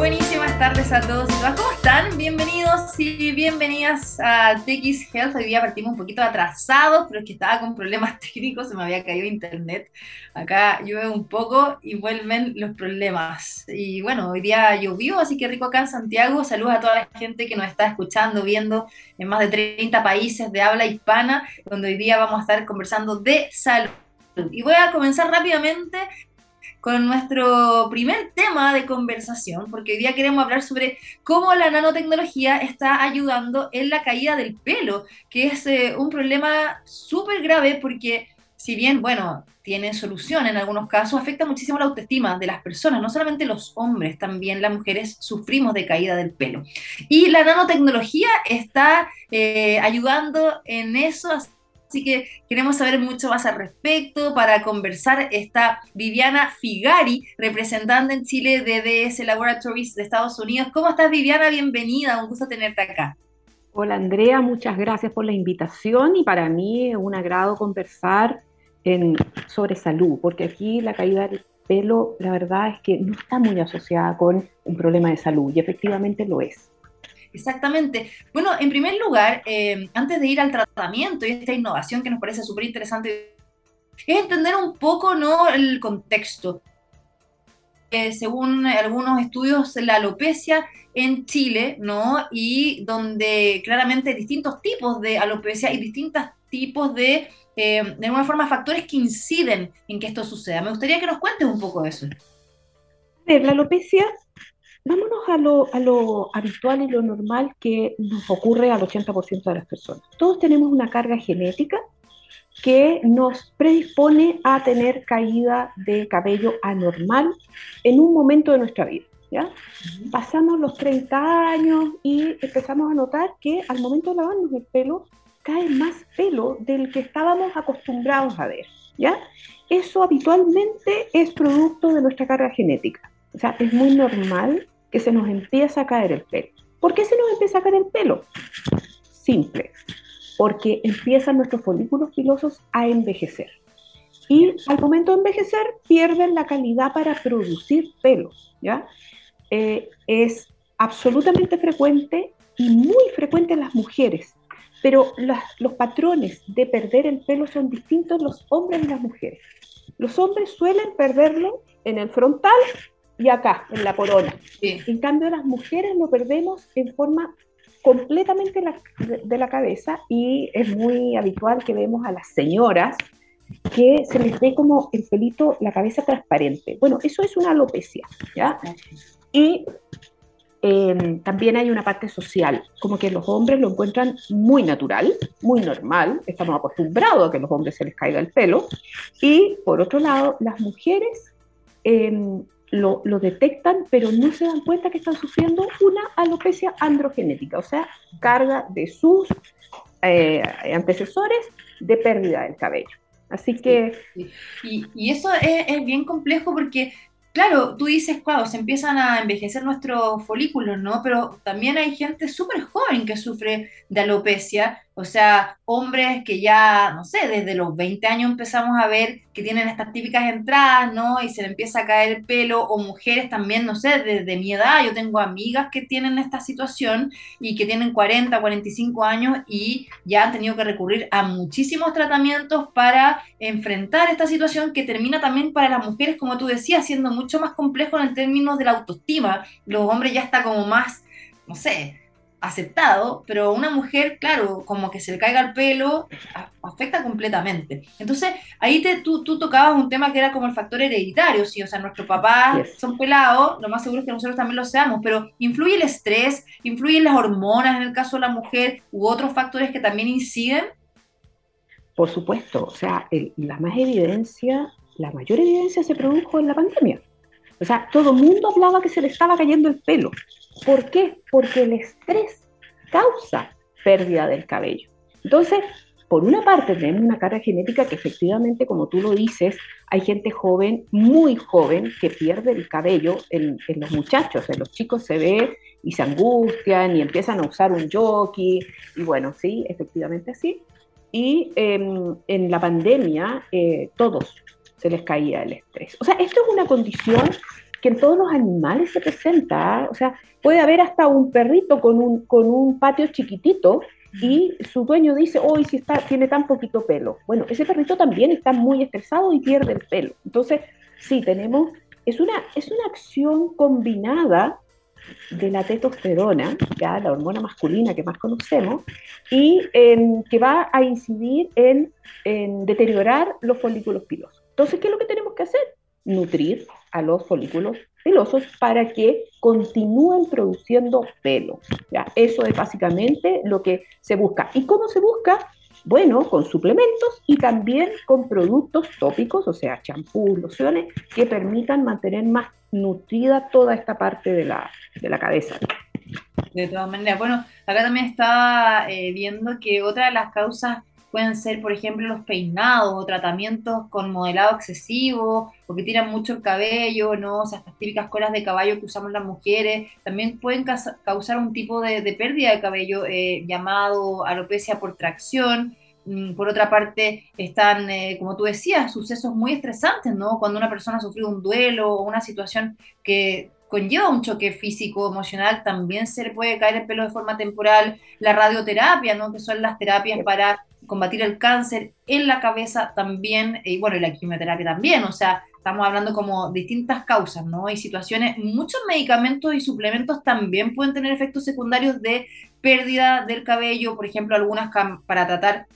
Buenísimas tardes a todos y todas. ¿Cómo están? Bienvenidos y bienvenidas a TX Health. Hoy día partimos un poquito atrasados, pero es que estaba con problemas técnicos, se me había caído internet. Acá llueve un poco y vuelven los problemas. Y bueno, hoy día llovió, así que rico acá en Santiago. Saludos a toda la gente que nos está escuchando, viendo en más de 30 países de habla hispana, donde hoy día vamos a estar conversando de salud. Y voy a comenzar rápidamente con nuestro primer tema de conversación, porque hoy día queremos hablar sobre cómo la nanotecnología está ayudando en la caída del pelo, que es eh, un problema súper grave porque si bien, bueno, tiene solución en algunos casos, afecta muchísimo la autoestima de las personas, no solamente los hombres, también las mujeres sufrimos de caída del pelo. Y la nanotecnología está eh, ayudando en eso, Así que queremos saber mucho más al respecto. Para conversar está Viviana Figari, representante en Chile de DS Laboratories de Estados Unidos. ¿Cómo estás, Viviana? Bienvenida, un gusto tenerte acá. Hola, Andrea, muchas gracias por la invitación y para mí es un agrado conversar sobre salud, porque aquí la caída del pelo, la verdad es que no está muy asociada con un problema de salud y efectivamente lo es. Exactamente. Bueno, en primer lugar, eh, antes de ir al tratamiento y esta innovación que nos parece súper interesante, es entender un poco ¿no? el contexto. Eh, según algunos estudios, la alopecia en Chile, ¿no? Y donde claramente distintos tipos de alopecia y distintos tipos de, eh, de alguna forma, factores que inciden en que esto suceda. Me gustaría que nos cuentes un poco de eso. La alopecia Vámonos a lo, a lo habitual y lo normal que nos ocurre al 80% de las personas. Todos tenemos una carga genética que nos predispone a tener caída de cabello anormal en un momento de nuestra vida. ¿ya? Pasamos los 30 años y empezamos a notar que al momento de lavarnos el pelo cae más pelo del que estábamos acostumbrados a ver. ¿ya? Eso habitualmente es producto de nuestra carga genética. O sea, es muy normal que se nos empieza a caer el pelo. ¿Por qué se nos empieza a caer el pelo? Simple, porque empiezan nuestros folículos pilosos a envejecer. Y al momento de envejecer pierden la calidad para producir pelo. ¿ya? Eh, es absolutamente frecuente y muy frecuente en las mujeres, pero los patrones de perder el pelo son distintos los hombres y las mujeres. Los hombres suelen perderlo en el frontal y acá, en la corona. En cambio, las mujeres lo perdemos en forma completamente de la cabeza y es muy habitual que vemos a las señoras que se les ve como el pelito, la cabeza transparente. Bueno, eso es una alopecia, ¿ya? Y em, también hay una parte social, como que los hombres lo encuentran muy natural, muy normal, estamos acostumbrados a que a los hombres se les caiga el pelo, y por otro lado, las mujeres eh, lo, detectan, pero no se dan cuenta que están sufriendo una alopecia androgenética, o sea, carga de sus eh, antecesores de pérdida del cabello. Así que... Y, eso es, es, bien complejo porque Claro, tú dices, cuando se empiezan a envejecer nuestros folículos, ¿no? Pero también hay gente súper joven que sufre de alopecia, o sea, hombres que ya, no sé, desde los 20 años empezamos a ver que tienen estas típicas entradas, ¿no? Y se le empieza a caer el pelo, o mujeres también, no sé, desde mi edad, yo tengo amigas que tienen esta situación y que tienen 40, 45 años y ya han tenido que recurrir a muchísimos tratamientos para enfrentar esta situación que termina también para las mujeres, como tú decías, siendo mucho más complejo en términos de la autoestima. Los hombres ya está como más, no sé, aceptado, pero una mujer, claro, como que se le caiga el pelo, afecta completamente. Entonces, ahí te, tú, tú, tocabas un tema que era como el factor hereditario, sí, o sea, nuestros papás son pelados, lo más seguro es que nosotros también lo seamos, pero influye el estrés, influyen las hormonas en el caso de la mujer, u otros factores que también inciden. Por supuesto, o sea, la más evidencia, la mayor evidencia se produjo en la pandemia. O sea, todo el mundo hablaba que se le estaba cayendo el pelo. ¿Por qué? Porque el estrés causa pérdida del cabello. Entonces, por una parte tenemos una carga genética que efectivamente, como tú lo dices, hay gente joven, muy joven, que pierde el cabello en, los muchachos, en los chicos se ve y se angustian y empiezan a usar un jockey, y bueno, sí, efectivamente sí. Y em, en la pandemia, eh, todos se les caía el estrés. O sea, esto es una condición que en todos los animales se presenta. O sea, puede haber hasta un perrito con un, con un patio chiquitito y su dueño dice, hoy si está, tiene tan poquito pelo. Bueno, ese perrito también está muy estresado y pierde el pelo. Entonces, sí, tenemos, es una, es una acción combinada de la testosterona, ya la hormona masculina que más conocemos, y que va a incidir en, en deteriorar los folículos pilosos. Entonces, ¿qué es lo que tenemos que hacer? Nutrir a los folículos pilosos para que continúen produciendo pelo. ¿ya? Eso es básicamente lo que se busca. ¿Y cómo se busca? Bueno, con suplementos y también con productos tópicos, o sea, champús, lociones, que permitan mantener más nutrida toda esta parte de la, de la cabeza. De todas maneras, bueno, acá también estaba eh, viendo que otra de las causas pueden ser, por ejemplo, los peinados o tratamientos con modelado excesivo o que tiran mucho el cabello, ¿no? O sea, estas típicas colas de caballo que usamos las mujeres, también pueden causar un tipo de, pérdida de cabello eh, llamado alopecia por tracción. Mm, por otra parte, están, eh, como tú decías, sucesos muy estresantes, ¿no? Cuando una persona ha sufrido un duelo o una situación que conlleva un choque físico, emocional, también se le puede caer el pelo de forma temporal. La radioterapia, ¿no? Que son las terapias para combatir el cáncer en la cabeza también, y bueno, y la quimioterapia también, o sea, estamos hablando como distintas causas, ¿no? Y situaciones, muchos medicamentos y suplementos también pueden tener efectos secundarios de pérdida del cabello, por ejemplo, algunas para tratar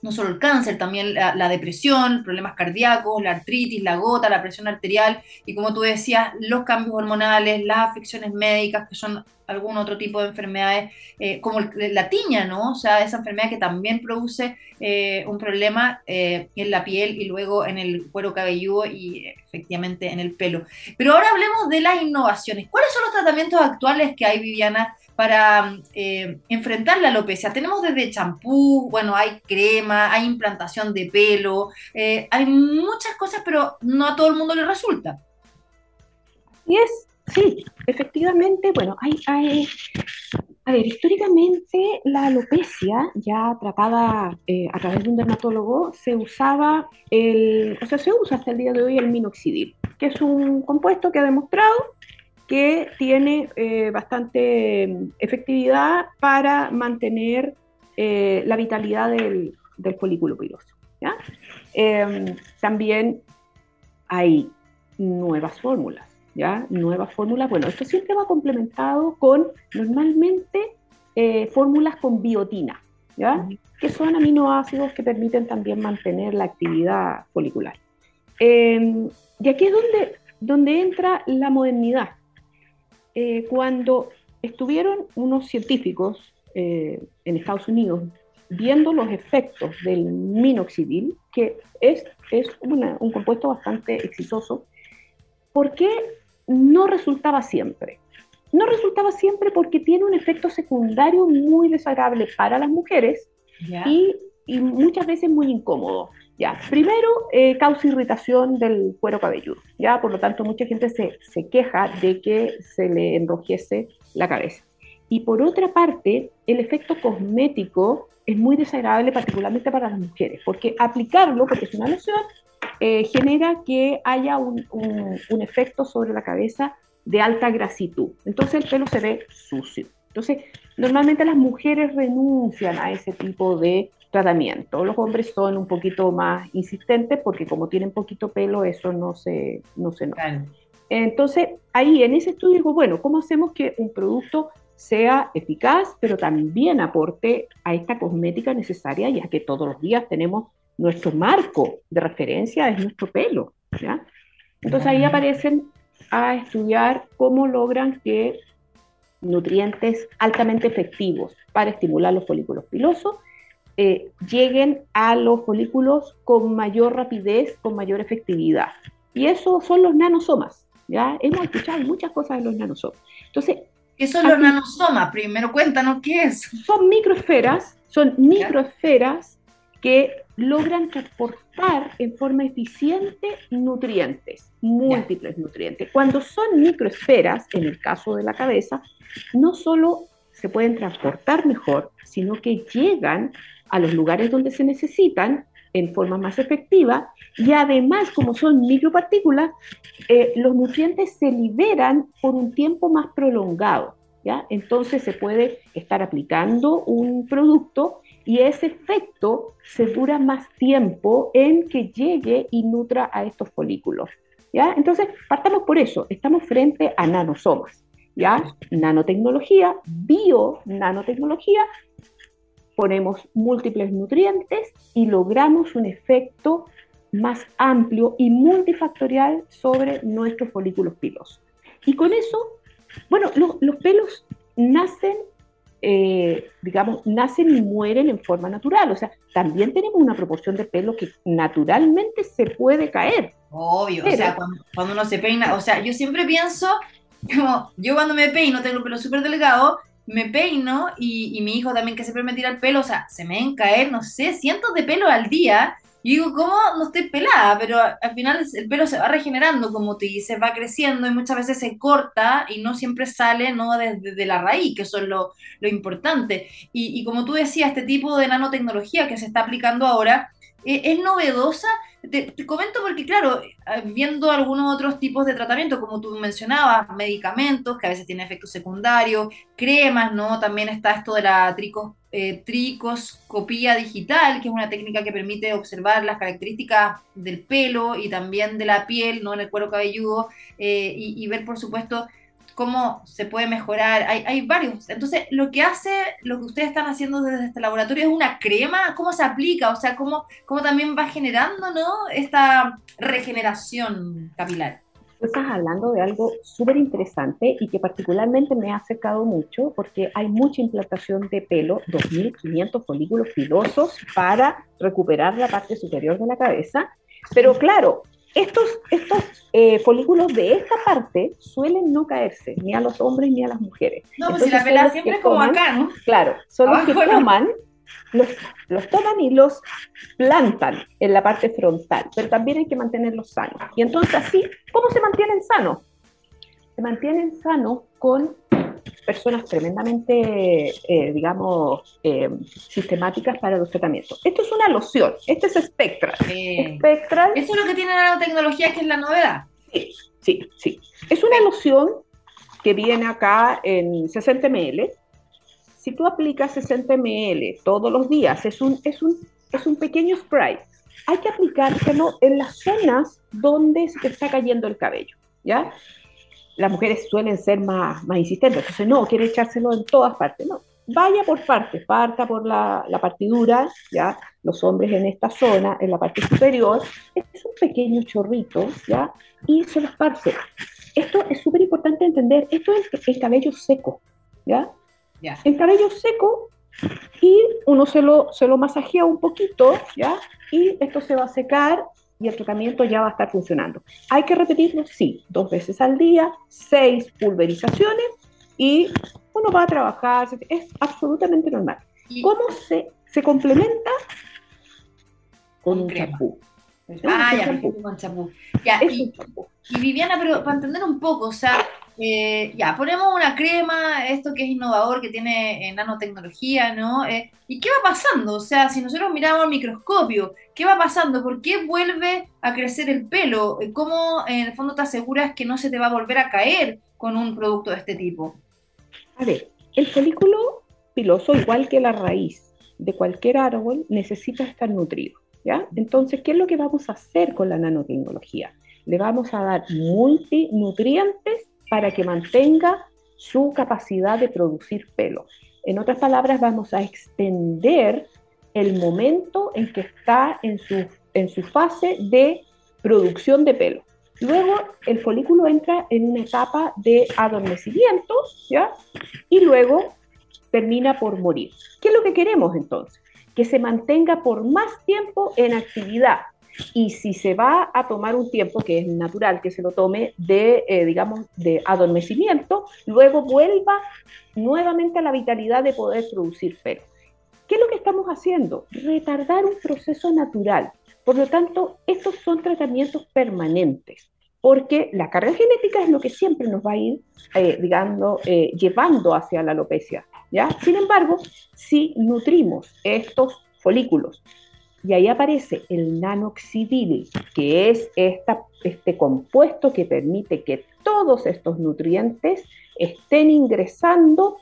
no solo el cáncer, también la, depresión, problemas cardíacos, la artritis, la gota, la presión arterial y como tú decías, los cambios hormonales, las afecciones médicas, que son algún otro tipo de enfermedades, eh, como la tiña, ¿no? O sea, esa enfermedad que también produce eh, un problema eh, en la piel y luego en el cuero cabelludo y efectivamente en el pelo. Pero ahora hablemos de las innovaciones. ¿Cuáles son los tratamientos actuales que hay, Viviana, para enfrentar la alopecia. Tenemos desde champú, bueno, hay crema, hay implantación de pelo, hay muchas cosas, pero no a todo el mundo le resulta. Y es, sí, efectivamente, bueno, hay, hay a ver, históricamente la alopecia, ya tratada eh, a través de un dermatólogo, se usaba, el, o sea, se usa hasta el día de hoy el minoxidil, que es un compuesto que ha demostrado que tiene eh, bastante efectividad para mantener eh, la vitalidad del, folículo piloso. Em, también hay nuevas fórmulas, ¿ya? Nuevas fórmulas. Bueno, esto siempre va complementado con normalmente eh, fórmulas con biotina, ¿ya? Que son aminoácidos que permiten también mantener la actividad folicular. Em, y aquí es donde, donde entra la modernidad, eh, cuando estuvieron unos científicos eh, en Estados Unidos viendo los efectos del minoxidil, que es, es un compuesto bastante exitoso, ¿por qué no resultaba siempre? No resultaba siempre porque tiene un efecto secundario muy desagradable para las mujeres y, y, muchas veces muy incómodo. Ya, primero eh, causa irritación del cuero cabelludo, ya, por lo tanto mucha gente se, se queja de que se le enrojece la cabeza. Y por otra parte, el efecto cosmético es muy desagradable particularmente para las mujeres, porque aplicarlo, porque es una loción, eh, genera que haya un, un, un, efecto sobre la cabeza de alta grasitud. Entonces el pelo se ve sucio. Entonces, normalmente las mujeres renuncian a ese tipo de tratamiento. Los hombres son un poquito más insistentes porque como tienen poquito pelo, eso no se, no se nota. Entonces, ahí en ese estudio digo, bueno, ¿cómo hacemos que un producto sea eficaz, pero también aporte a esta cosmética necesaria, ya que todos los días tenemos nuestro marco de referencia, es nuestro pelo. ¿ya? Entonces ahí aparecen a estudiar cómo logran que nutrientes altamente efectivos para estimular los folículos pilosos eh, lleguen a los folículos con mayor rapidez, con mayor efectividad. Y eso son los nanosomas. ¿ya? Hemos escuchado muchas cosas de los nanosomas. Entonces, ¿Qué son los nanosomas? Primero cuéntanos qué es. Son microesferas, son microesferas que logran transportar en forma eficiente nutrientes, múltiples nutrientes. Cuando son microesferas, en el caso de la cabeza, no solo se pueden transportar mejor, sino que llegan a los lugares donde se necesitan en forma más efectiva y además, como son micropartículas, eh, los nutrientes se liberan por un tiempo más prolongado. ¿ya? Entonces se puede estar aplicando un producto y ese efecto se dura más tiempo en que llegue y nutra a estos folículos. ¿ya? Entonces, partamos por eso, estamos frente a nanosomas. ¿ya? Nanotecnología, bio-nanotecnología, ponemos múltiples nutrientes y logramos un efecto más amplio y multifactorial sobre nuestros folículos pilosos. Y con eso, bueno, los pelos nacen, eh, digamos, nacen y mueren en forma natural. O sea, también tenemos una proporción de pelo que naturalmente se puede caer. Obvio, o sea, cuando, uno se peina, o sea, yo siempre pienso, como, yo cuando me peino, tengo el pelo súper delgado, me peino y, y, mi hijo también que siempre me tira el pelo, o sea, se me ven caer, no sé, cientos de pelo al día y digo, ¿cómo no estoy pelada? Pero al final el pelo se va regenerando, como te dices, va creciendo y muchas veces se corta y no siempre sale ¿no? desde la raíz, que eso es lo, lo importante. Y, y, como tú decías, este tipo de nanotecnología que se está aplicando ahora eh, es novedosa te, comento porque, claro, eh, viendo algunos otros tipos de tratamiento, como tú mencionabas, medicamentos que a veces tienen efectos secundarios, cremas, ¿no? También está esto de la eh, tricoscopía digital, que es una técnica que permite observar las características del pelo y también de la piel, ¿no? En el cuero cabelludo, eh, y, y ver, por supuesto, cómo se puede mejorar. Hay, hay, varios. Entonces, lo que hace, lo que ustedes están haciendo desde este laboratorio es una crema, cómo se aplica, o sea, cómo, cómo también va generando ¿no? esta regeneración capilar. Estás hablando de algo súper interesante y que particularmente me ha acercado mucho porque hay mucha implantación de pelo, 2.500 folículos pilosos para recuperar la parte superior de la cabeza. Pero claro, estos, estos eh, folículos de esta parte suelen no caerse ni a los hombres ni a las mujeres. No, pues si la pela siempre es como acá, ¿no? Claro, son los que toman, los, los, toman y los plantan en la parte frontal, pero también hay que mantenerlos sanos. Y entonces así, ¿cómo se mantienen sanos? Se mantienen sanos con personas tremendamente, eh, digamos, eh, sistemáticas para los tratamientos. Esto es una loción, este es Spectral. Spectral. Eso es lo que tiene la tecnología, que es la novedad. Sí, sí, sí. Es una loción que viene acá en 60 ml. Si tú aplicas 60 ml todos los días, es un, es un, es un pequeño spray. Hay que aplicárselo en las zonas donde se te está cayendo el cabello, ¿ya? las mujeres suelen ser más, más insistentes, entonces no, quiere echárselo en todas partes, no, vaya por partes, parta por la, la partidura, ya, los hombres en esta zona, en la parte superior, es un pequeño chorrito, ya, y se lo esparce. Esto es súper importante entender, esto es el cabello seco, ya, ya. el cabello seco, y uno se lo, se lo masajea un poquito, ya, y esto se va a secar y el tratamiento ya va a estar funcionando. ¿Hay que repetirlo? Sí, dos veces al día, seis pulverizaciones y uno va a trabajar, es absolutamente normal. ¿Cómo se, se complementa? Con, un champú. Ah, ya, con champú. Ya, y, y Viviana, pero para entender un poco, o sea, eh, ya, ponemos una crema, esto que es innovador, que tiene eh, nanotecnología, ¿no? Eh, ¿Y qué va pasando? O sea, si nosotros miramos al microscopio, ¿qué va pasando? ¿Por qué vuelve a crecer el pelo? ¿Cómo en el fondo te aseguras que no se te va a volver a caer con un producto de este tipo? A ver, el folículo piloso, igual que la raíz de cualquier árbol, necesita estar nutrido, ¿ya? Entonces, ¿qué es lo que vamos a hacer con la nanotecnología? Le vamos a dar multinutrientes para que mantenga su capacidad de producir pelo. En otras palabras, vamos a extender el momento en que está en su, en su fase de producción de pelo. Luego el folículo entra en una etapa de adormecimiento, ¿ya? Y luego termina por morir. ¿Qué es lo que queremos entonces? Que se mantenga por más tiempo en actividad, y si se va a tomar un tiempo, que es natural que se lo tome, de, eh, digamos, de adormecimiento, luego vuelva nuevamente a la vitalidad de poder producir pelo. ¿Qué es lo que estamos haciendo? Retardar un proceso natural. Por lo tanto, estos son tratamientos permanentes, porque la carga genética es lo que siempre nos va a ir, eh, digamos, eh, llevando hacia la alopecia. ¿ya? Sin embargo, si nutrimos estos folículos y ahí aparece el nanoxidil, que es este compuesto que permite que todos estos nutrientes estén ingresando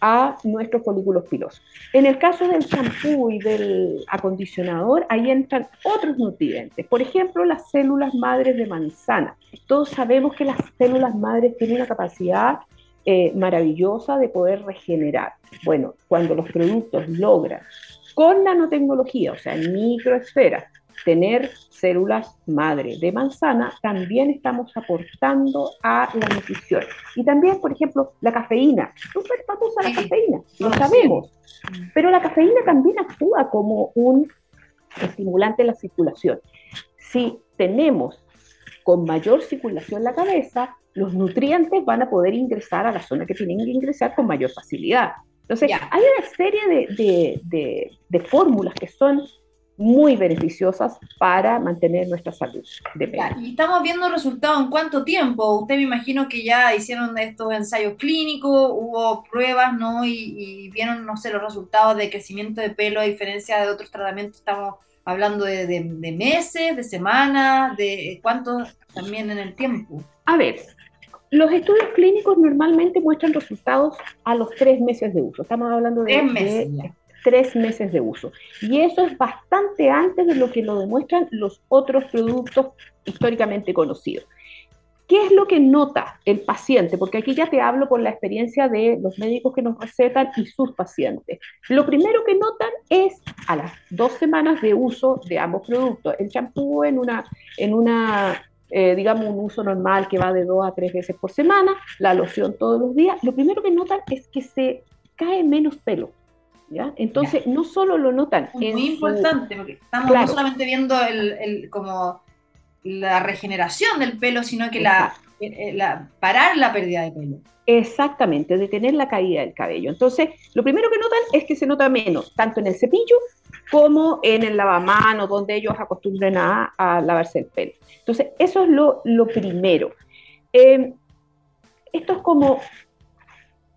a nuestros folículos pilosos. En el caso del champú y del acondicionador, ahí entran otros nutrientes. Por ejemplo, las células madres de manzana. Todos sabemos que las células madres tienen una capacidad eh, maravillosa de poder regenerar. Bueno, cuando los productos logran con nanotecnología, o sea, en microesfera, tener células madre de manzana, también estamos aportando a la nutrición. Y también, por ejemplo, la cafeína. Súper famosa la cafeína, lo sabemos. Pero la cafeína también actúa como un estimulante de la circulación. Si tenemos con mayor circulación la cabeza, los nutrientes van a poder ingresar a la zona que tienen que ingresar con mayor facilidad. Entonces, hay una serie de, fórmulas que son muy beneficiosas para mantener nuestra salud de y estamos viendo resultados en cuánto tiempo. Usted me imagino que ya hicieron estos ensayos clínicos, hubo pruebas, ¿no? Y, vieron, no sé, los resultados de crecimiento de pelo a diferencia de otros tratamientos. Estamos hablando de, de meses, de semanas, de cuánto también en el tiempo. A ver, los estudios clínicos normalmente muestran resultados a los tres meses de uso. Estamos hablando de, tres meses de uso. Y eso es bastante antes de lo que lo demuestran los otros productos históricamente conocidos. ¿Qué es lo que nota el paciente? Porque aquí ya te hablo por la experiencia de los médicos que nos recetan y sus pacientes. Lo primero que notan es a las dos semanas de uso de ambos productos. El champú en una, en una eh, digamos, un uso normal que va de dos a tres veces por semana, la loción todos los días, lo primero que notan es que se cae menos pelo. ¿ya? Entonces, no solo lo notan. Muy importante, porque estamos no solamente viendo el, como la regeneración del pelo, sino que la, la, parar la pérdida de pelo. Exactamente, detener la caída del cabello. Entonces, lo primero que notan es que se nota menos, tanto en el cepillo como en el lavamanos, donde ellos acostumbran a, a lavarse el pelo. Entonces, eso es lo, primero. Em, esto es como,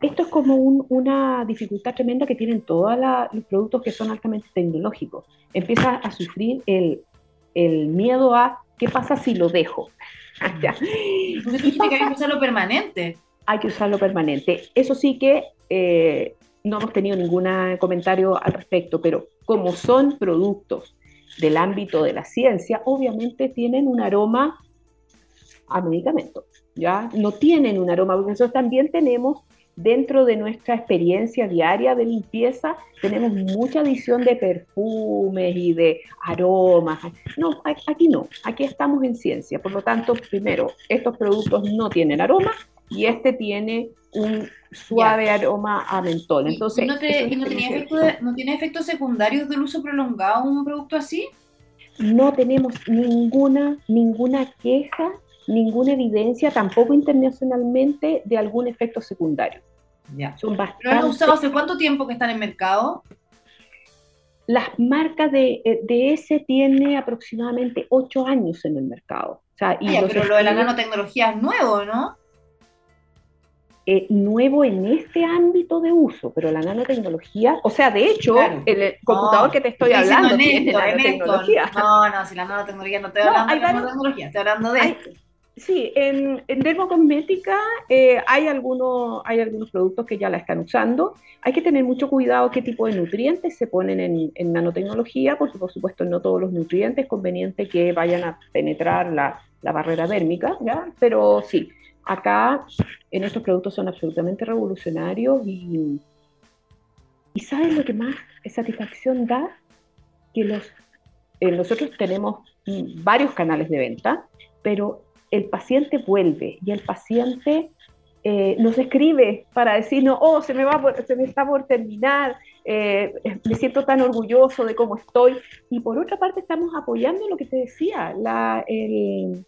esto es como una dificultad tremenda que tienen todos los productos que son altamente tecnológicos. Empieza a sufrir el, miedo a qué pasa si lo dejo. ya. que hay que usarlo permanente. Hay que usarlo permanente. Eso sí que eh, no hemos tenido ningún comentario al respecto, pero como son productos del ámbito de la ciencia, obviamente tienen un aroma a medicamento, ¿ya? No tienen un aroma, porque nosotros también tenemos dentro de nuestra experiencia diaria de limpieza, tenemos mucha adición de perfumes y de aromas. No, aquí no, aquí estamos en ciencia. Por lo tanto, primero, estos productos no tienen aroma y este tiene un suave aroma a mentol. Entonces, ¿Y no, no tiene efectos secundarios del uso prolongado un producto así? no tenemos ninguna, ninguna queja, ninguna evidencia, tampoco internacionalmente, de algún efecto secundario. Ya. Son bastante... han usado hace cuánto tiempo que están en mercado? Las marcas de, eh, de ese tiene aproximadamente ocho años en el mercado. O sea, y pero lo de la nanotecnología es nuevo, ¿no? Eh, nuevo en este ámbito de uso, pero la nanotecnología, o sea, de hecho, el computador que te estoy hablando tiene nanotecnología. No, no, si la nanotecnología no te hablando de nanotecnología, estoy hablando de esto. Sí, en, en dermocosmética eh, hay, algunos, hay algunos productos que ya la están usando. Hay que tener mucho cuidado qué tipo de nutrientes se ponen en, nanotecnología, porque por supuesto no todos los nutrientes es conveniente que vayan a penetrar la, la barrera dérmica, ¿ya? Pero sí, acá en estos productos son absolutamente revolucionarios y, y ¿sabes lo que más satisfacción da? Que los, eh, nosotros tenemos varios canales de venta, pero el paciente vuelve y el paciente eh, nos escribe para decirnos, oh, se me, va se me está por terminar, eh, me siento tan orgulloso de cómo estoy. Y por otra parte estamos apoyando lo que te decía, la, el,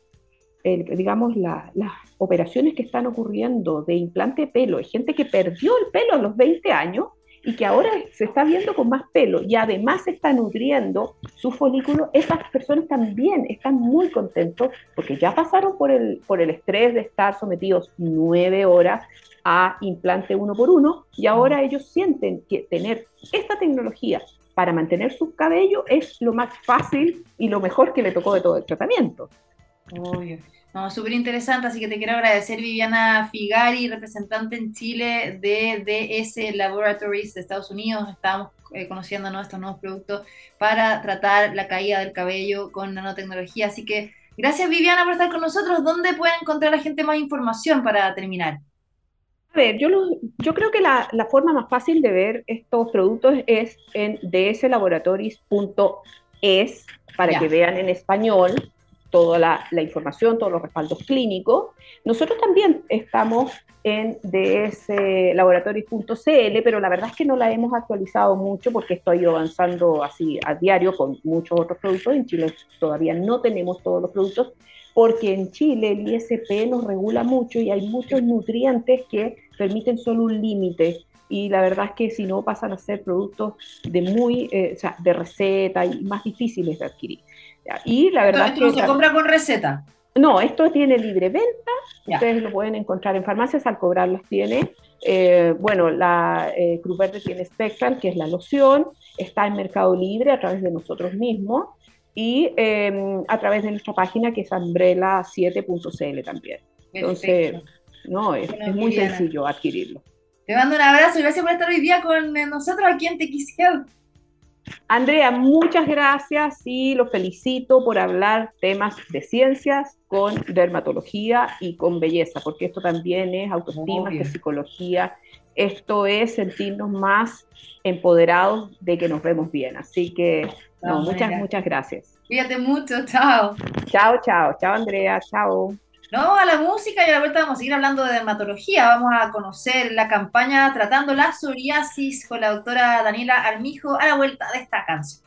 digamos, las operaciones que están ocurriendo de implante de pelo, hay gente que perdió el pelo a los 20 años y que ahora se está viendo con más pelo y además está nutriendo su folículo, esas personas también están muy contentos porque ya pasaron por el, por el estrés de estar sometidos nueve horas a implante uno por uno y ahora ellos sienten que tener esta tecnología para mantener su cabello es lo más fácil y lo mejor que le tocó de todo el tratamiento. No, súper interesante, así que te quiero agradecer Viviana Figari, representante en Chile de DS Laboratories de Estados Unidos. Estamos eh, conociendo estos nuevos productos para tratar la caída del cabello con nanotecnología. Así que gracias Viviana por estar con nosotros. ¿Dónde puede encontrar la gente más información para terminar? A ver, yo, yo creo que la, la, forma más fácil de ver estos productos es en dslaboratories.es para que vean en español toda la, la, información, todos los respaldos clínicos. Nosotros también estamos en dslaboratories.cl, pero la verdad es que no la hemos actualizado mucho porque esto ha ido avanzando así a diario con muchos otros productos. En Chile todavía no tenemos todos los productos porque en Chile el ISP nos regula mucho y hay muchos nutrientes que permiten solo un límite y la verdad es que si no pasan a ser productos de muy, eh, o sea, de receta y más difíciles de adquirir. Y la verdad esto, es que... no se compra con receta. No, esto tiene libre venta, ustedes lo pueden encontrar en farmacias, al cobrar los tiene. Eh, bueno, la eh, Cruz Verde tiene Spectral, que es la loción, está en Mercado Libre a través de nosotros mismos y em, a través de nuestra página que es umbrella7.cl también. Entonces, no, es, es muy sencillo adquirirlo. Te mando un abrazo y gracias por estar hoy día con nosotros aquí en Health. Andrea, muchas gracias y los felicito por hablar temas de ciencias con dermatología y con belleza, porque esto también es autoestima, es psicología, esto es sentirnos más empoderados de que nos vemos bien. Así que, no, muchas, muchas gracias. Cuídate mucho, chao. Chao, chao, chao Andrea, chao. No, a la música y a la vuelta vamos a seguir hablando de dermatología. Vamos a conocer la campaña Tratando la psoriasis con la doctora Daniela Armijo a la vuelta de esta canción.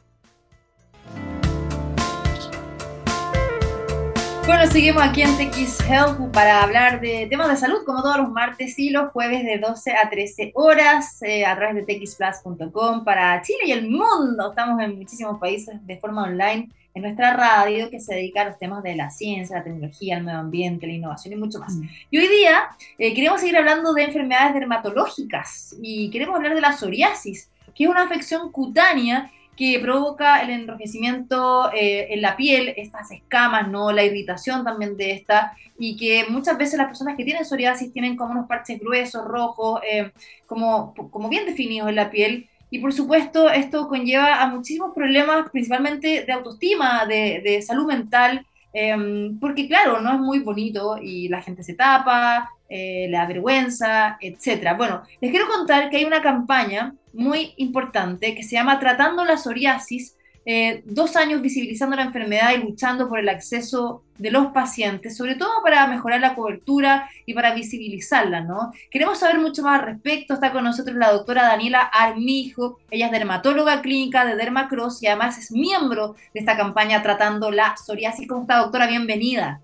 Bueno, seguimos aquí en TX Health para hablar de temas de salud, como todos los martes y los jueves de 12 a 13 horas, eh, a través de txplus.com para Chile y el mundo. Estamos en muchísimos países de forma online en nuestra radio que se dedica a los temas de la ciencia, la tecnología, el medio ambiente, la innovación y mucho más. Mm. Y hoy día eh, queremos seguir hablando de enfermedades dermatológicas y queremos hablar de la psoriasis, que es una afección cutánea que provoca el enrojecimiento eh, en la piel, estas escamas, ¿no? la irritación también de esta, y que muchas veces las personas que tienen psoriasis tienen como unos parches gruesos, rojos, eh, como, como bien definidos en la piel, y por supuesto, esto conlleva a muchísimos problemas, principalmente de autoestima, de, salud mental, em, porque claro, no es muy bonito y la gente se tapa, eh, le da vergüenza, etc. Bueno, les quiero contar que hay una campaña muy importante que se llama Tratando la psoriasis, eh, dos años visibilizando la enfermedad y luchando por el acceso de los pacientes, sobre todo para mejorar la cobertura y para visibilizarla, ¿no? Queremos saber mucho más al respecto. Está con nosotros la doctora Daniela Armijo. Ella es dermatóloga clínica de Dermacross y además es miembro de esta campaña tratando la psoriasis. ¿Cómo está, doctora? Bienvenida.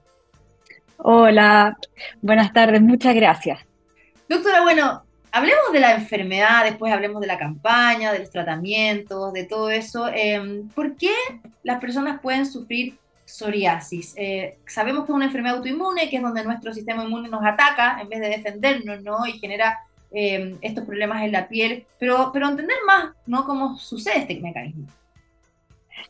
Hola, buenas tardes, muchas gracias. Doctora, bueno, hablemos de la enfermedad, después hablemos de la campaña, de los tratamientos, de todo eso. Em, ¿Por qué las personas pueden sufrir psoriasis? Eh, sabemos que es una enfermedad autoinmune, que es donde nuestro sistema inmune nos ataca en vez de defendernos, ¿no? Y genera em, estos problemas en la piel, pero, pero entender más, ¿no? Cómo sucede este mecanismo.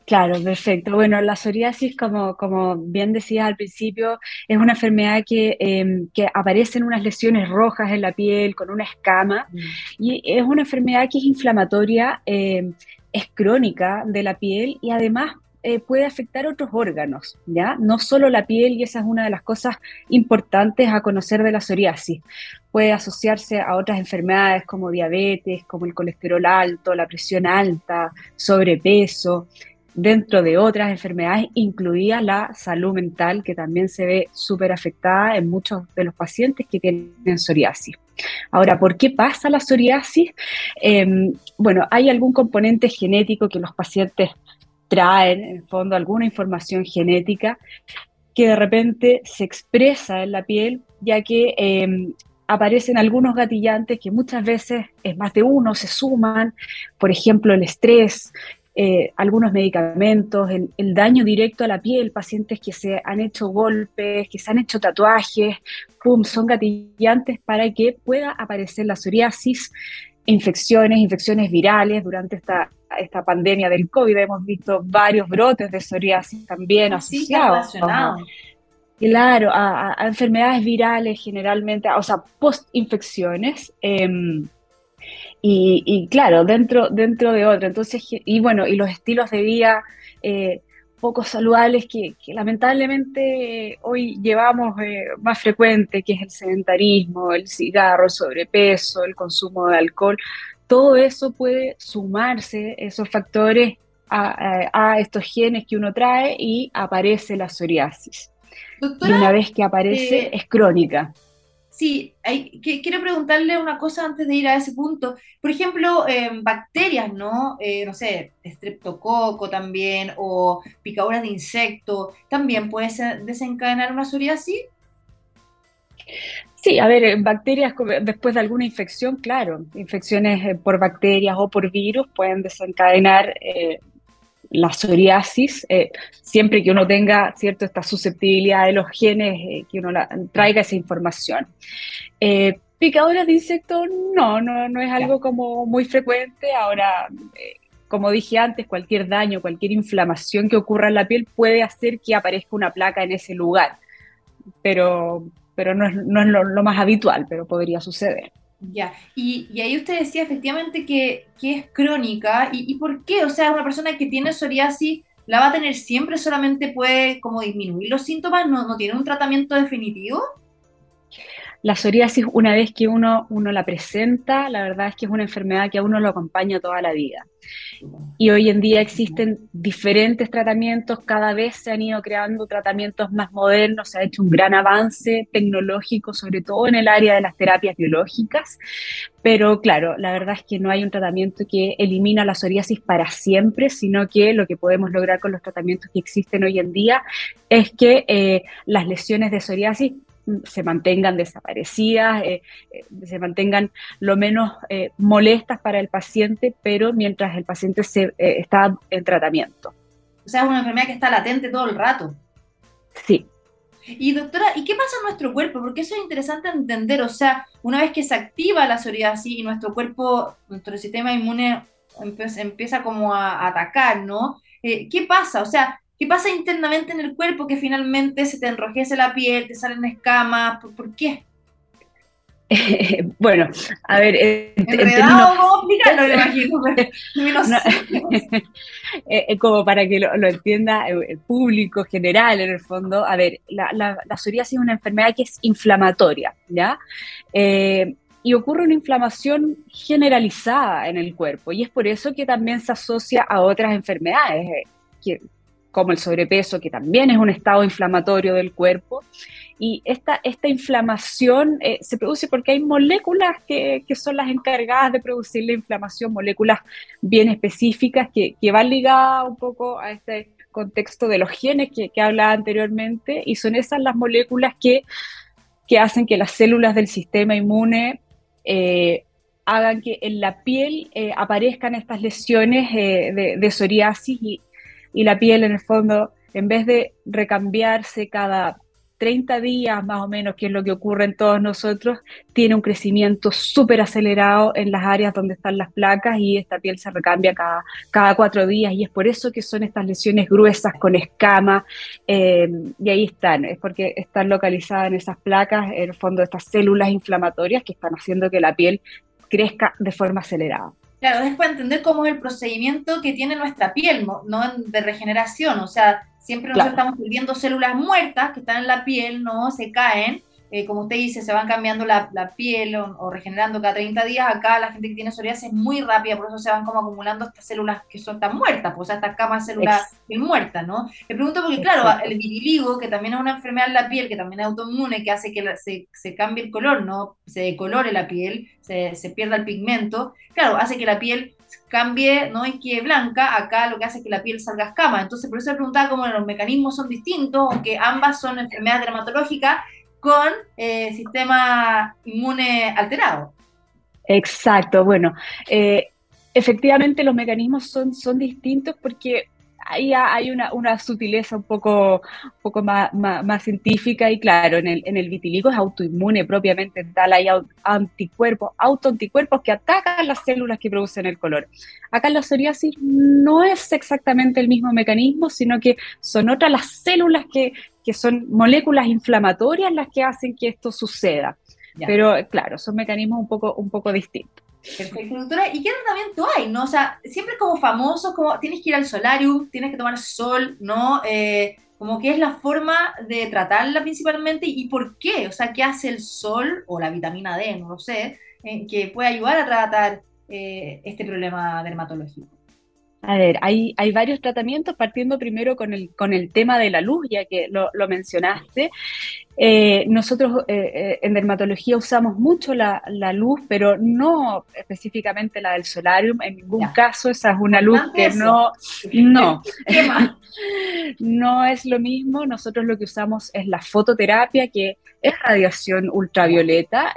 Claro, perfecto. Bueno, la psoriasis, como, como bien decías al principio, es una enfermedad que, em, que aparecen unas lesiones rojas en la piel con una escama mm. y es una enfermedad que es inflamatoria, em, es crónica de la piel y además eh, puede afectar otros órganos, ¿ya? No solo la piel, y esa es una de las cosas importantes a conocer de la psoriasis. Puede asociarse a otras enfermedades como diabetes, como el colesterol alto, la presión alta, sobrepeso, dentro de otras enfermedades, incluida la salud mental, que también se ve súper afectada en muchos de los pacientes que tienen psoriasis. Ahora, ¿por qué pasa la psoriasis? Em, bueno, hay algún componente genético que los pacientes traen, en el fondo, alguna información genética que de repente se expresa en la piel, ya que em, aparecen algunos gatillantes que muchas veces es más de uno, se suman, por ejemplo, el estrés, eh, algunos medicamentos, el, daño directo a la piel, pacientes que se han hecho golpes, que se han hecho tatuajes, pum, son gatillantes para que pueda aparecer la psoriasis infecciones, infecciones virales. Durante esta, esta pandemia del COVID hemos visto varios brotes de psoriasis también asociados. Claro, a, enfermedades virales generalmente, o sea, post-infecciones. Em, y, claro, dentro, dentro de otro. Entonces, y bueno, y los estilos de vida eh, poco saludables que, lamentablemente hoy llevamos eh, más frecuente, que es el sedentarismo, el cigarro, el sobrepeso, el consumo de alcohol, todo eso puede sumarse, esos factores, a, estos genes que uno trae y aparece la psoriasis. y una vez que aparece, eh, es crónica. Sí, hay, quiero preguntarle una cosa antes de ir a ese punto. Por ejemplo, em, bacterias, ¿no? Eh, no sé, estreptococo también, o picaduras de insecto, ¿también puede desencadenar una psoriasis? Sí, a ver, bacterias después de alguna infección, claro, infecciones eh, por bacterias o por virus pueden desencadenar eh, la psoriasis, eh, siempre que uno tenga cierto esta susceptibilidad de los genes, eh, que uno traiga esa información. Eh, picaduras de insectos, no, no, no es algo como muy frecuente. Ahora, como dije antes, cualquier daño, cualquier inflamación que ocurra en la piel puede hacer que aparezca una placa en ese lugar, pero, pero no es, no es lo más habitual, pero podría suceder. Ya, y, ahí usted decía efectivamente que, es crónica, ¿Y, por qué? O sea, una persona que tiene psoriasis, ¿la va a tener siempre? ¿Solamente puede como disminuir los síntomas? ¿No, no tiene un tratamiento definitivo? La psoriasis, una vez que uno, la presenta, la verdad es que es una enfermedad que a uno lo acompaña toda la vida. Y hoy en día existen diferentes tratamientos, cada vez se han ido creando tratamientos más modernos, se ha hecho un gran avance tecnológico, sobre todo en el área de las terapias biológicas, pero claro, la verdad es que no hay un tratamiento que elimina la psoriasis para siempre, sino que lo que podemos lograr con los tratamientos que existen hoy en día es que eh, las lesiones de psoriasis se mantengan desaparecidas, eh, eh, se mantengan lo menos eh, molestas para el paciente, pero mientras el paciente se, está en tratamiento. O sea, es una enfermedad que está latente todo el rato. Sí. Y doctora, ¿y qué pasa en nuestro cuerpo? Porque eso es interesante entender. O sea, una vez que se activa la psoriasis y nuestro cuerpo, nuestro sistema inmune empieza, como a, atacar, ¿no? ¿Qué pasa? O sea, ¿Qué pasa internamente en el cuerpo que finalmente se te enrojece la piel, te salen escamas? ¿Por, qué? bueno, a ver, ¿Enredado cómo explicarlo? imagino, eh, como para que lo, entienda el público general, en el fondo, a ver, la, la, psoriasis es una enfermedad que es inflamatoria, ¿ya? Eh, y ocurre una inflamación generalizada en el cuerpo, y es por eso que también se asocia a otras enfermedades, eh, que, como el sobrepeso, que también es un estado inflamatorio del cuerpo. Y esta, esta inflamación eh, se produce porque hay moléculas que, son las encargadas de producir la inflamación, moléculas bien específicas que, van ligadas un poco a este contexto de los genes que, que hablaba anteriormente, y son esas las moléculas que, hacen que las células del sistema inmune eh, hagan que en la piel eh, aparezcan estas lesiones de, de, psoriasis y, y la piel en el fondo, en vez de recambiarse cada 30 días más o menos, que es lo que ocurre en todos nosotros, tiene un crecimiento súper acelerado en las áreas donde están las placas y esta piel se recambia cada, cada cuatro días y es por eso que son estas lesiones gruesas con escama eh, y ahí están, es porque están localizadas en esas placas, en el fondo, estas células inflamatorias que están haciendo que la piel crezca de forma acelerada. Claro, es para entender cómo es el procedimiento que tiene nuestra piel, no, de regeneración. O sea, siempre nosotros estamos perdiendo células muertas que están en la piel, ¿no? Se caen eh, como usted dice, se van cambiando la, piel o, regenerando cada 30 días. Acá la gente que tiene psoriasis es muy rápida, por eso se van como acumulando estas células que son tan muertas, pues estas camas células muertas, ¿no? Le pregunto porque, claro, el vitiligo, que también es una enfermedad en la piel, que también es autoinmune, que hace que se, cambie el color, ¿no? Se decolore la piel, se, se pierda el pigmento, claro, hace que la piel cambie, ¿no? Y que blanca, acá lo que hace es que la piel salga escama. Entonces, por eso le preguntaba cómo los mecanismos son distintos, aunque ambas son enfermedades dermatológicas, con eh, sistema inmune alterado. Exacto, bueno, eh, efectivamente los mecanismos son, son distintos porque ahí hay una, una, sutileza un poco, un poco más, más, científica y claro, en el, en el vitiligo es autoinmune propiamente tal, hay anticuerpos, autoanticuerpos que atacan las células que producen el color. Acá en la psoriasis no es exactamente el mismo mecanismo, sino que son otras las células que, que son moléculas inflamatorias las que hacen que esto suceda. Pero claro, son mecanismos un poco, un poco distintos. Perfecto, doctora. ¿Y qué tratamiento hay? ¿No? O sea, siempre como famoso, como tienes que ir al solarium, tienes que tomar sol, ¿no? Eh, como que es la forma de tratarla principalmente y por qué, o sea, qué hace el sol o la vitamina D, no lo sé, eh, que puede ayudar a tratar eh, este problema dermatológico. A ver, hay, hay varios tratamientos, partiendo primero con el, con el tema de la luz, ya que lo, lo mencionaste. Eh, nosotros eh, eh, en dermatología usamos mucho la, luz, pero no específicamente la del solarium. En ningún caso esa es una luz que no, no, no es lo mismo. Nosotros lo que usamos es la fototerapia, que es radiación ultravioleta,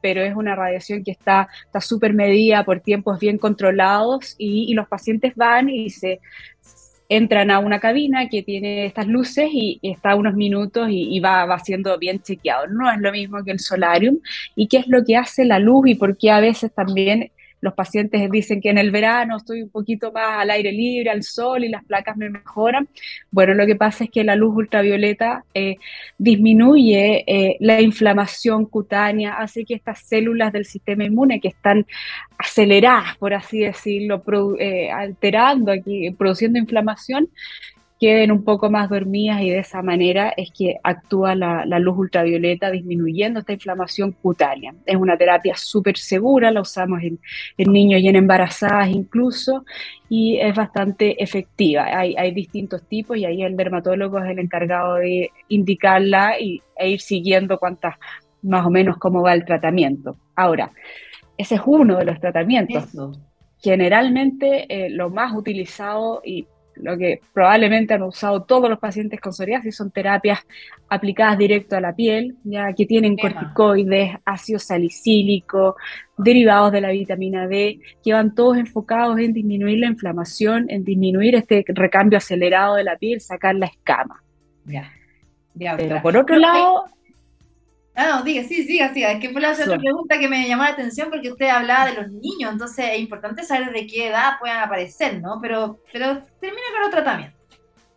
pero es una radiación que está súper medida por tiempos bien controlados y, y los pacientes van y se entran a una cabina que tiene estas luces y, está unos minutos y, va, va, siendo bien chequeado. No es lo mismo que el solarium. ¿Y qué es lo que hace la luz y por qué a veces también los pacientes dicen que en el verano estoy un poquito más al aire libre, al sol y las placas me mejoran. Bueno, lo que pasa es que la luz ultravioleta eh, disminuye eh, la inflamación cutánea, hace que estas células del sistema inmune que están aceleradas, por así decirlo, eh, alterando aquí, produciendo inflamación, queden un poco más dormidas y de esa manera es que actúa la, luz ultravioleta disminuyendo esta inflamación cutánea. Es una terapia súper segura, la usamos en, niños y en embarazadas incluso y es bastante efectiva. Hay, distintos tipos y ahí el dermatólogo es el encargado de indicarla y, e ir siguiendo cuántas, más o menos cómo va el tratamiento. Ahora, ese es uno de los tratamientos. Generalmente eh, lo más utilizado y lo que probablemente han usado todos los pacientes con psoriasis son terapias aplicadas directo a la piel, ya que tienen corticoides, ácido salicílico, derivados de la vitamina D, que van todos enfocados en disminuir la inflamación, en disminuir este recambio acelerado de la piel, sacar la escama. Pero por otro lado, Ah, no, diga, sí, siga, siga. Es que fue la otra pregunta que me llamó la atención porque usted hablaba de los niños, entonces es importante saber de qué edad puedan aparecer, ¿no? Pero, pero termina con los tratamientos.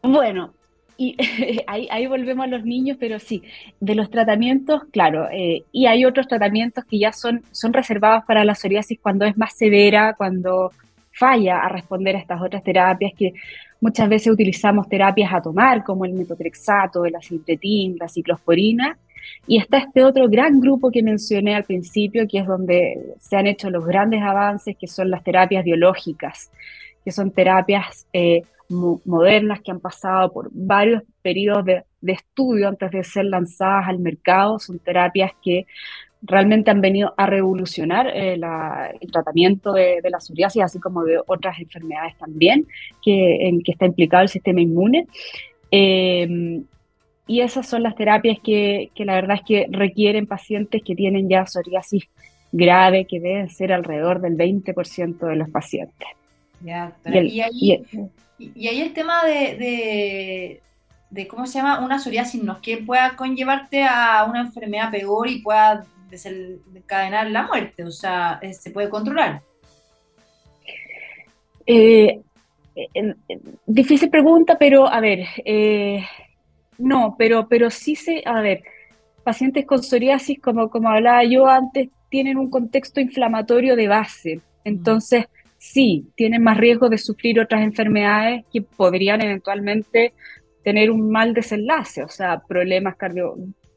Bueno, y ahí, ahí, volvemos a los niños, pero sí, de los tratamientos, claro, eh, y hay otros tratamientos que ya son, son reservados para la psoriasis cuando es más severa, cuando falla a responder a estas otras terapias que muchas veces utilizamos terapias a tomar, como el metotrexato, el acitretin, la ciclosporina, y está este otro gran grupo que mencioné al principio, que es donde se han hecho los grandes avances, que son las terapias biológicas, que son terapias eh, modernas que han pasado por varios periodos de, estudio antes de ser lanzadas al mercado. Son terapias que realmente han venido a revolucionar eh, el tratamiento de, la psoriasis, así como de otras enfermedades también, que, en que está implicado el sistema inmune. Eh, y esas son las terapias que, que, la verdad es que requieren pacientes que tienen ya psoriasis grave, que deben ser alrededor del 20% de los pacientes. Ya, y, ahí, y, ahí, el tema de, de, ¿cómo se llama? Una psoriasis, ¿no? que pueda conllevarte a una enfermedad peor y pueda desencadenar la muerte, o sea, eh, ¿se puede controlar? Eh, difícil pregunta, pero a ver, eh, no, pero, pero sí se, a ver, pacientes con psoriasis, como, como hablaba yo antes, tienen un contexto inflamatorio de base. Entonces, sí, tienen más riesgo de sufrir otras enfermedades que podrían eventualmente tener un mal desenlace, o sea, problemas cardio...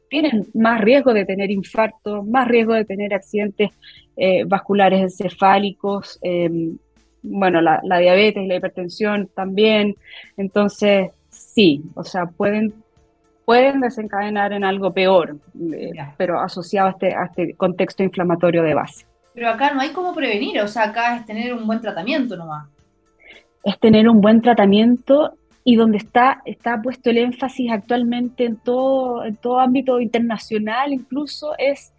Tienen más riesgo de tener infarto, más riesgo de tener accidentes eh, vasculares encefálicos, em, bueno, la, la diabetes y la hipertensión también. Entonces, sí, o sea, pueden pueden desencadenar en algo peor, eh, pero asociado a este, a este contexto inflamatorio de base. Pero acá no hay cómo prevenir, o sea, acá es tener un buen tratamiento nomás. Es tener un buen tratamiento y donde está, está puesto el énfasis actualmente en todo, en todo ámbito internacional incluso es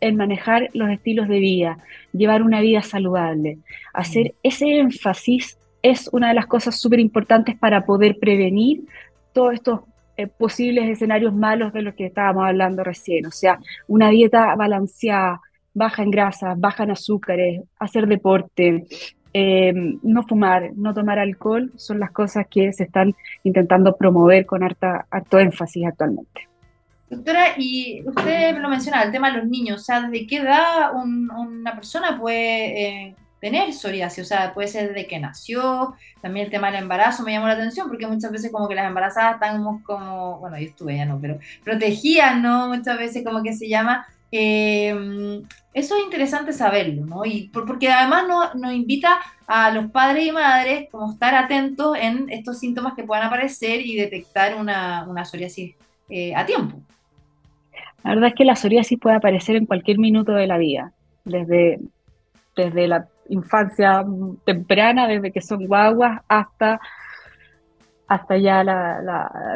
el manejar los estilos de vida, llevar una vida saludable, hacer mm. ese énfasis es una de las cosas súper importantes para poder prevenir todos estos eh, posibles escenarios malos de los que estábamos hablando recién. O sea, una dieta balanceada, baja en grasas, baja en azúcares, hacer deporte, em, no fumar, no tomar alcohol, son las cosas que se están intentando promover con harta, harto énfasis actualmente. Doctora, y usted lo menciona, el tema de los niños, o sea, ¿de qué edad una persona puede eh, tener psoriasis? O sea, puede ser desde que nació, también el tema del embarazo me llamó la atención, porque muchas veces como que las embarazadas están como, bueno, yo estuve ya no, pero protegidas, ¿no? Muchas veces como que se llama... Eh, eso es interesante saberlo, ¿no? Y porque además nos, invita a los padres y madres como estar atentos en estos síntomas que puedan aparecer y detectar una, una psoriasis eh, a tiempo. La verdad es que la psoriasis puede aparecer en cualquier minuto de la vida, desde, desde la infancia temprana, desde que son guaguas hasta, hasta ya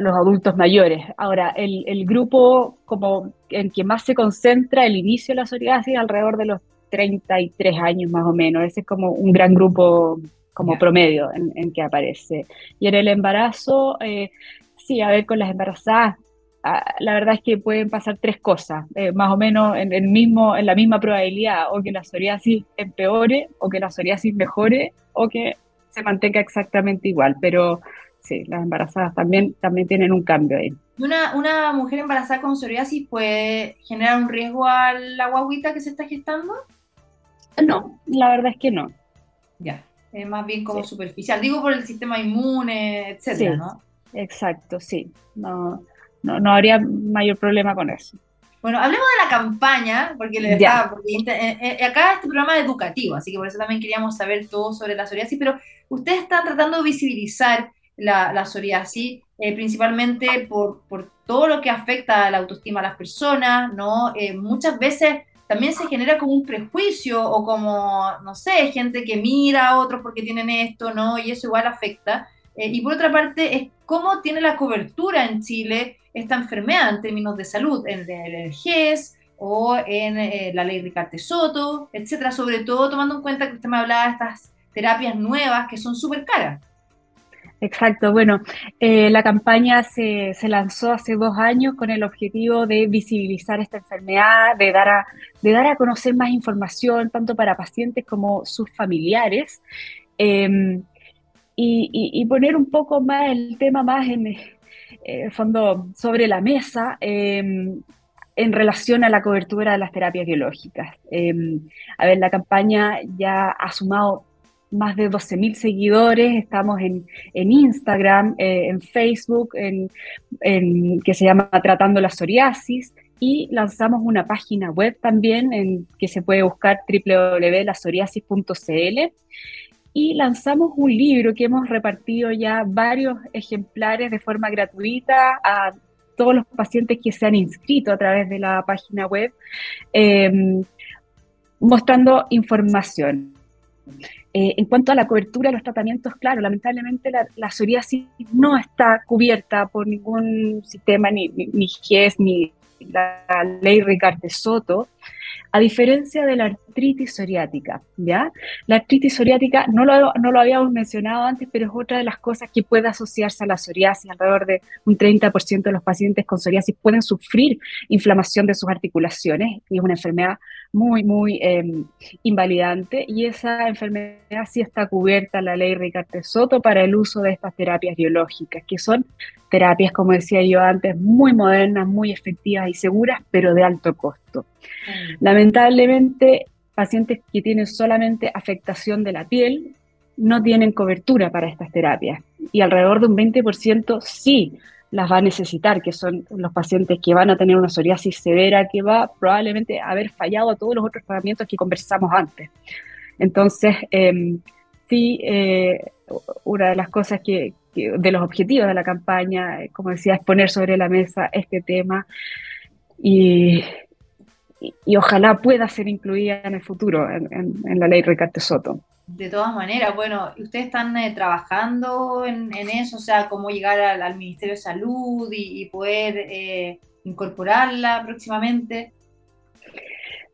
los adultos mayores. Ahora, el, el, grupo como en que más se concentra el inicio de la psoriasis alrededor de los 33 años más o menos. Ese es como un gran grupo como promedio en, que aparece. Y en el embarazo, eh, sí, a ver, con las embarazadas la verdad es que pueden pasar tres cosas, eh, más o menos en, el mismo, en la misma probabilidad, o que la psoriasis empeore, o que la psoriasis mejore, o que se mantenga exactamente igual. Pero sí, las embarazadas también, también tienen un cambio ahí. Una, ¿Una mujer embarazada con psoriasis puede generar un riesgo a la guaguita que se está gestando? No, la verdad es que no. Ya, es más bien como superficial. Digo por el sistema inmune, etcétera, ¿no? Exacto, sí. No, no, no habría mayor problema con eso. Bueno, hablemos de la campaña, porque, le dejaba, porque eh, eh, acá este programa es educativo, así que por eso también queríamos saber todo sobre la psoriasis, pero ustedes están tratando de visibilizar la, la psoriasis, eh, principalmente por, por, todo lo que afecta a la autoestima de las personas, ¿no? muchas veces también se genera como un prejuicio o como, no sé, gente que mira a otros porque tienen esto, ¿no? Y eso igual afecta. y por otra parte, es cómo tiene la cobertura en Chile esta enfermedad en términos de salud, en el GES o en eh, la ley Ricarte Soto, etcétera, sobre todo tomando en cuenta que usted me hablaba de estas terapias nuevas que son súper caras. Exacto, bueno, eh, la campaña se, se, lanzó hace dos años con el objetivo de visibilizar esta enfermedad, de dar, a, de dar a conocer más información, tanto para pacientes como sus familiares, em, y, y, poner un poco más el tema más en, eh, fondo sobre la mesa em, en relación a la cobertura de las terapias biológicas. Em, a ver, la campaña ya ha sumado más de 12.000 seguidores, estamos en, Instagram, eh, en Facebook, en, que se llama Tratando la Psoriasis, y lanzamos una página web también en que se puede buscar www.lasoriasis.cl y lanzamos un libro que hemos repartido ya varios ejemplares de forma gratuita a todos los pacientes que se han inscrito a través de la página web, em, mostrando información. Eh, en cuanto a la cobertura de los tratamientos, claro, lamentablemente la, psoriasis no está cubierta por ningún sistema, ni, ni, ni GES, ni la ley Ricarte Soto a diferencia de la artritis psoriática, ¿ya? La artritis psoriática no lo, no lo habíamos mencionado antes, pero es otra de las cosas que puede asociarse a la psoriasis. Alrededor de un 30% de los pacientes con psoriasis pueden sufrir inflamación de sus articulaciones y es una enfermedad muy, muy em, invalidante y esa enfermedad sí está cubierta en la ley Ricarte Soto para el uso de estas terapias biológicas, que son terapias, como decía yo antes, muy modernas, muy efectivas y seguras, pero de alto costo. Mm. Lamentablemente, pacientes que tienen solamente afectación de la piel no tienen cobertura para estas terapias y alrededor de un 20% sí las va a necesitar, que son los pacientes que van a tener una psoriasis severa que va probablemente a haber fallado a todos los otros tratamientos que conversamos antes. Entonces, em, sí, eh, una de las cosas que, de los objetivos de la campaña, eh, como decía, es poner sobre la mesa este tema y, y, ojalá pueda ser incluida en el futuro en, la ley Ricarte Soto. De todas maneras, bueno, ustedes están eh, trabajando en, eso, o sea, cómo llegar al, Ministerio de Salud y, poder eh, incorporarla próximamente.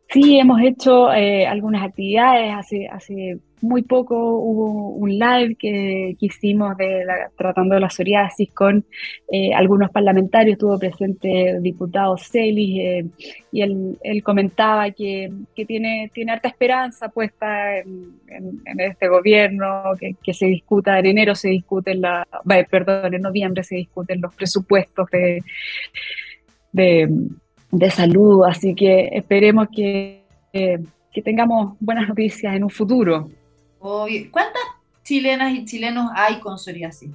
Sí, hemos hecho eh, algunas actividades. Hace, hace muy poco hubo un live que, hicimos de tratando la psoriasis con eh, algunos parlamentarios. Estuvo presente el diputado Celis eh, y él, comentaba que, tiene, tiene harta esperanza puesta en, este gobierno, que, se discuta en enero, se discuten la, perdón, en noviembre se discuten los presupuestos de, de de salud, así que esperemos que, que tengamos buenas noticias en un futuro. ¿Cuántas chilenas y chilenos hay con psoriasis?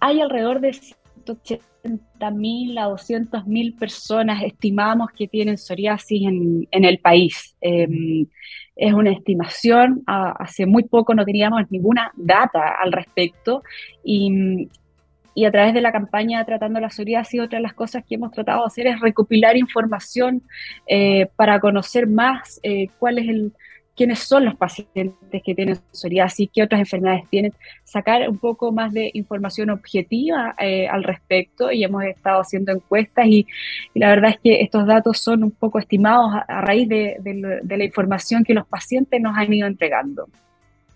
hay alrededor de 180 mil a 200 mil personas estimamos que tienen psoriasis en, en el país. Em, es una estimación, hace muy poco no teníamos ninguna data al respecto y, y a través de la campaña Tratando la Psoriasis, otra de las cosas que hemos tratado de hacer es recopilar información eh, para conocer más eh, cuál el, quiénes son los pacientes que tienen psoriasis, qué otras enfermedades tienen, sacar un poco más de información objetiva eh, al respecto y hemos estado haciendo encuestas y, la verdad es que estos datos son un poco estimados a, raíz de la información que los pacientes nos han ido entregando.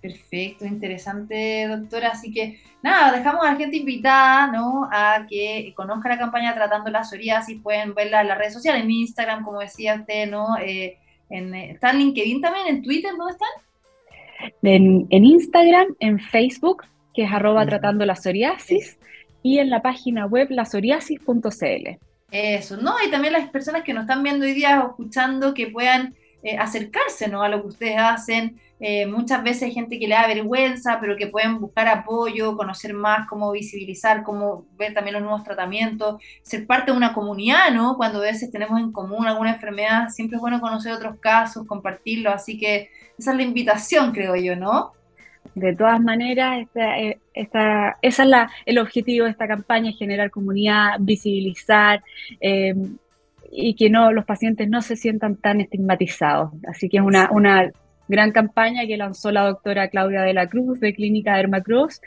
Perfecto, interesante, doctora. Así que nada, dejamos a la gente invitada, ¿no? A que conozca la campaña Tratando la Psoriasis. Pueden verla en las redes sociales, en Instagram, como decía usted, ¿no? Eh, en, ¿Está en LinkedIn también? ¿En Twitter? ¿Dónde están? En, Instagram, en Facebook, que es arroba tratando la psoriasis, y en la página web lasoriasis.cl. Eso, ¿no? Y también las personas que nos están viendo hoy día o escuchando que puedan eh, acercarse, ¿no? A lo que ustedes hacen eh, muchas veces hay gente que le da vergüenza, pero que pueden buscar apoyo, conocer más, cómo visibilizar, cómo ver también los nuevos tratamientos, ser parte de una comunidad, ¿no? Cuando a veces tenemos en común alguna enfermedad, siempre es bueno conocer otros casos, compartirlo, así que esa es la invitación, creo yo, ¿no? De todas maneras, esta, esta, esa es la, el objetivo de esta campaña, generar comunidad, visibilizar, eh, y que no los pacientes no se sientan tan estigmatizados. Así que es una, una gran campaña que lanzó la doctora Claudia de la Cruz de Clínica Dermacruz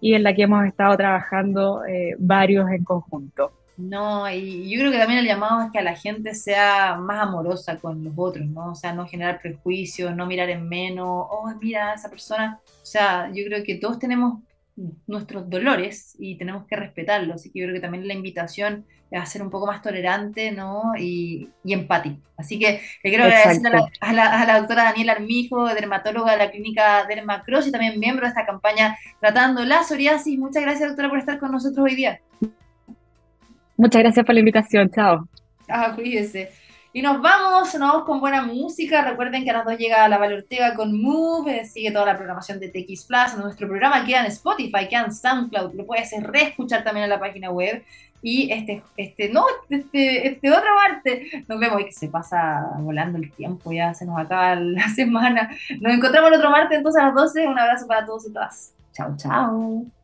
y en la que hemos estado trabajando eh, varios en conjunto. No, y yo creo que también el llamado es que a la gente sea más amorosa con los otros, ¿no? O sea, no generar prejuicios, no mirar en menos, oh, mira, esa persona. O sea, yo creo que todos tenemos nuestros dolores y tenemos que respetarlos. Así que yo creo que también la invitación es a ser un poco más tolerante ¿no? y, y empático. Así que le quiero agradecer a la, doctora Daniela Armijo, dermatóloga de la clínica Dermacross y también miembro de esta campaña tratando la psoriasis. Muchas gracias, doctora, por estar con nosotros hoy día. Muchas gracias por la invitación. Chao. Ah, cuídese. Y nos vamos, nos vamos con buena música. Recuerden que a las dos llega la Val Ortega con Move. Sigue toda la programación de TX Plus. Nuestro programa queda en Spotify, queda en SoundCloud. Lo puedes reescuchar también en la página web. Y este, este, no, este, este otro martes. Nos vemos y que se pasa volando el tiempo. Ya se nos acaba la semana. Nos encontramos el otro martes entonces a las 12. Un abrazo para todos y todas. Chao, chao.